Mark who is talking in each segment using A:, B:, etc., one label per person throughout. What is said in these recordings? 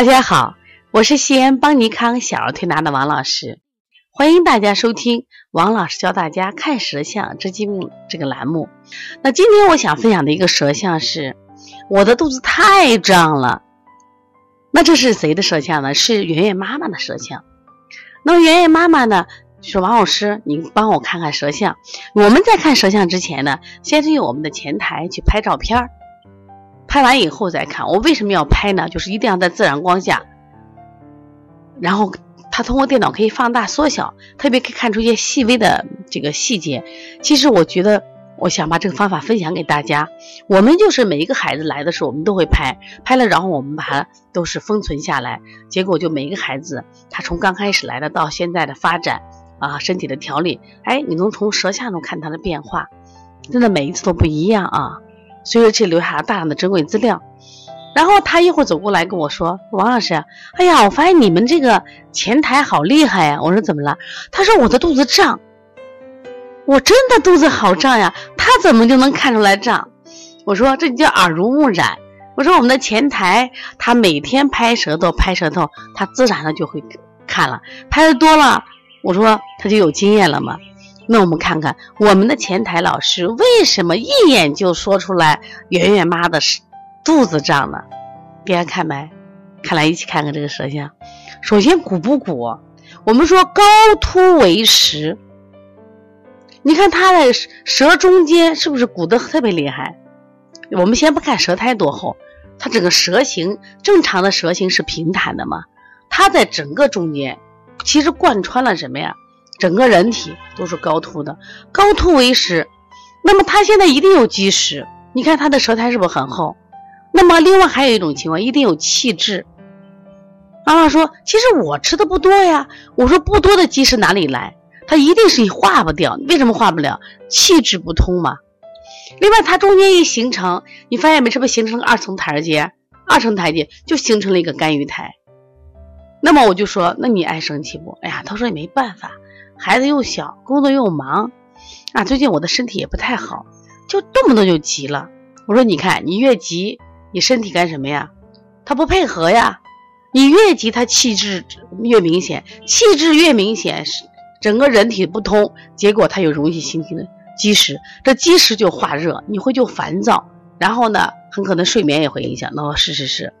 A: 大家好，我是西安邦尼康小儿推拿的王老师，欢迎大家收听王老师教大家看舌象治疾病这个栏目。那今天我想分享的一个舌象是，我的肚子太胀了。那这是谁的舌象呢？是圆圆妈妈的舌象。那么圆圆妈妈呢，说王老师，你帮我看看舌象。我们在看舌象之前呢，先是用我们的前台去拍照片儿。拍完以后再看，我为什么要拍呢？就是一定要在自然光下，然后它通过电脑可以放大缩小，特别可以看出一些细微的这个细节。其实我觉得，我想把这个方法分享给大家。我们就是每一个孩子来的时候，我们都会拍，拍了然后我们把它都是封存下来。结果就每一个孩子，他从刚开始来的到现在的发展啊，身体的调理，哎，你能从舌下中看他的变化，真的每一次都不一样啊。所以说这留下了大量的珍贵资料，然后他一会儿走过来跟我说：“王老师，哎呀，我发现你们这个前台好厉害呀！”我说：“怎么了？”他说：“我的肚子胀，我真的肚子好胀呀。”他怎么就能看出来胀？我说：“这叫耳濡目染。”我说：“我们的前台，他每天拍舌头，拍舌头，他自然的就会看了，拍的多了，我说他就有经验了嘛。”那我们看看我们的前台老师为什么一眼就说出来圆圆妈的肚子胀呢？大家看没？看来一起看看这个舌象。首先鼓不鼓？我们说高凸为实，你看它的舌中间是不是鼓得特别厉害？我们先不看舌苔多厚，它整个舌形正常的舌形是平坦的嘛？它在整个中间其实贯穿了什么呀？整个人体都是高凸的，高凸为实，那么他现在一定有积食。你看他的舌苔是不是很厚？那么另外还有一种情况，一定有气滞。妈妈说：“其实我吃的不多呀。”我说：“不多的积食哪里来？它一定是化不掉。为什么化不了？气滞不通嘛。另外，它中间一形成，你发现没？是不是形成二层台阶？二层台阶就形成了一个干预台。那么我就说：“那你爱生气不？”哎呀，他说也没办法。孩子又小，工作又忙，啊，最近我的身体也不太好，就动不动就急了。我说，你看，你越急，你身体干什么呀？他不配合呀。你越急，他气滞越明显，气滞越明显，整个人体不通，结果他又容易形成积食，这积食就化热，你会就烦躁，然后呢，很可能睡眠也会影响。那我是是是。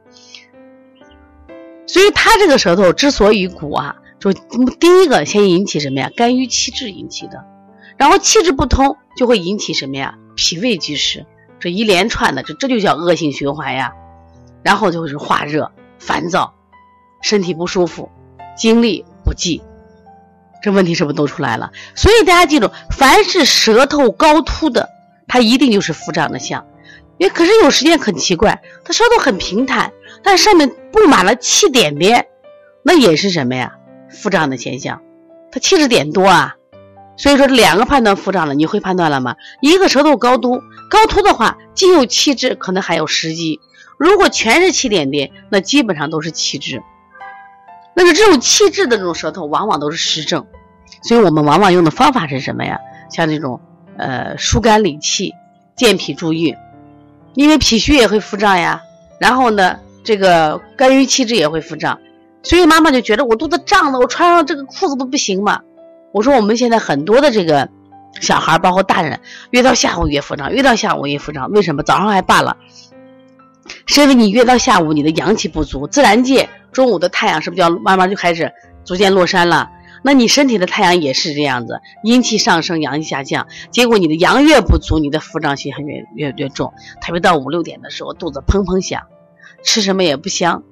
A: 所以他这个舌头之所以鼓啊。就第一个先引起什么呀？肝郁气滞引起的，然后气滞不通就会引起什么呀？脾胃积食，这一连串的，这这就叫恶性循环呀。然后就是化热、烦躁、身体不舒服、精力不济，这问题是不是都出来了？所以大家记住，凡是舌头高凸的，它一定就是腹胀的象。也可是有时间很奇怪，它舌头很平坦，但上面布满了气点点，那也是什么呀？腹胀的现象，它气滞点多啊，所以说两个判断腹胀了，你会判断了吗？一个舌头高凸，高凸的话，既有气滞，可能还有湿积。如果全是气点点，那基本上都是气滞。那么这种气滞的这种舌头，往往都是湿症。所以我们往往用的方法是什么呀？像这种呃疏肝理气、健脾助运，因为脾虚也会腹胀呀。然后呢，这个肝郁气滞也会腹胀。所以妈妈就觉得我肚子胀的，我穿上这个裤子都不行嘛。我说我们现在很多的这个小孩，包括大人，越到下午越腹胀，越到下午越腹胀。为什么？早上还罢了，是因为你越到下午，你的阳气不足，自然界中午的太阳是不是就要慢慢就开始逐渐落山了？那你身体的太阳也是这样子，阴气上升，阳气下降，结果你的阳越不足，你的腹胀性越越越重。特别到五六点的时候，肚子砰砰响，吃什么也不香。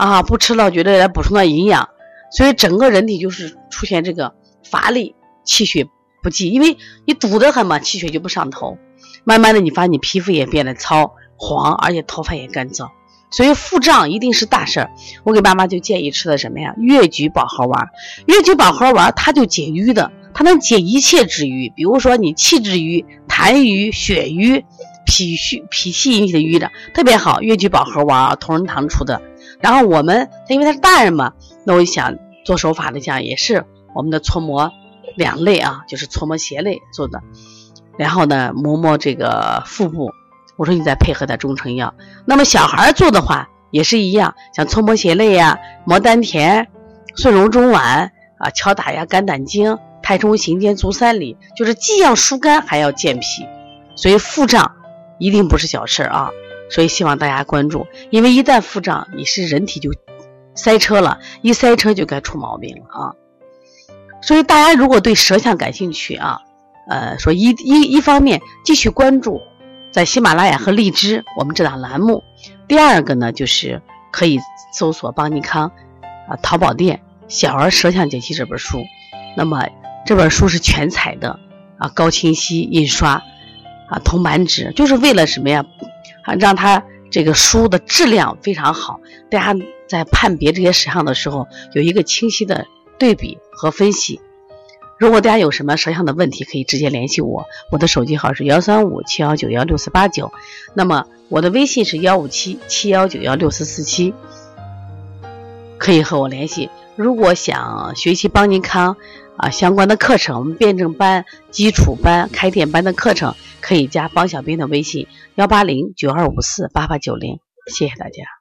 A: 啊，不吃了，觉得来补充点营养，所以整个人体就是出现这个乏力、气血不济，因为你堵得很嘛，气血就不上头。慢慢的，你发现你皮肤也变得糙黄，而且头发也干燥，所以腹胀一定是大事儿。我给妈妈就建议吃的什么呀？越橘保和丸。越橘保和丸它就解瘀的，它能解一切之瘀，比如说你气滞瘀、痰瘀、血瘀、脾虚、脾气引起的瘀的，特别好。越橘保和丸，同仁堂出的。然后我们，他因为他是大人嘛，那我想做手法的讲也是我们的搓摩两类啊，就是搓摩斜肋做的。然后呢，磨磨这个腹部，我说你再配合点中成药。那么小孩做的话，也是一样，像搓摩胁肋呀、摩丹田、顺荣中脘啊、敲打呀肝胆经、太冲、行间、足三里，就是既要疏肝还要健脾，所以腹胀一定不是小事啊。所以希望大家关注，因为一旦腹胀，你是人体就塞车了，一塞车就该出毛病了啊。所以大家如果对舌象感兴趣啊，呃，说一一一方面继续关注在喜马拉雅和荔枝我们这档栏目，第二个呢就是可以搜索邦尼康啊淘宝店《小儿舌象解析》这本书，那么这本书是全彩的啊高清晰印刷啊铜版纸，就是为了什么呀？啊让它这个书的质量非常好，大家在判别这些舌象的时候有一个清晰的。对比和分析。如果大家有什么舌象的问题，可以直接联系我。我的手机号是幺三五七幺九幺六四八九，那么我的微信是幺五七七幺九幺六四四七，可以和我联系。如果想学习邦尼康啊相关的课程，我们辩证班、基础班、开店班的课程，可以加方小兵的微信幺八零九二五四八八九零。谢谢大家。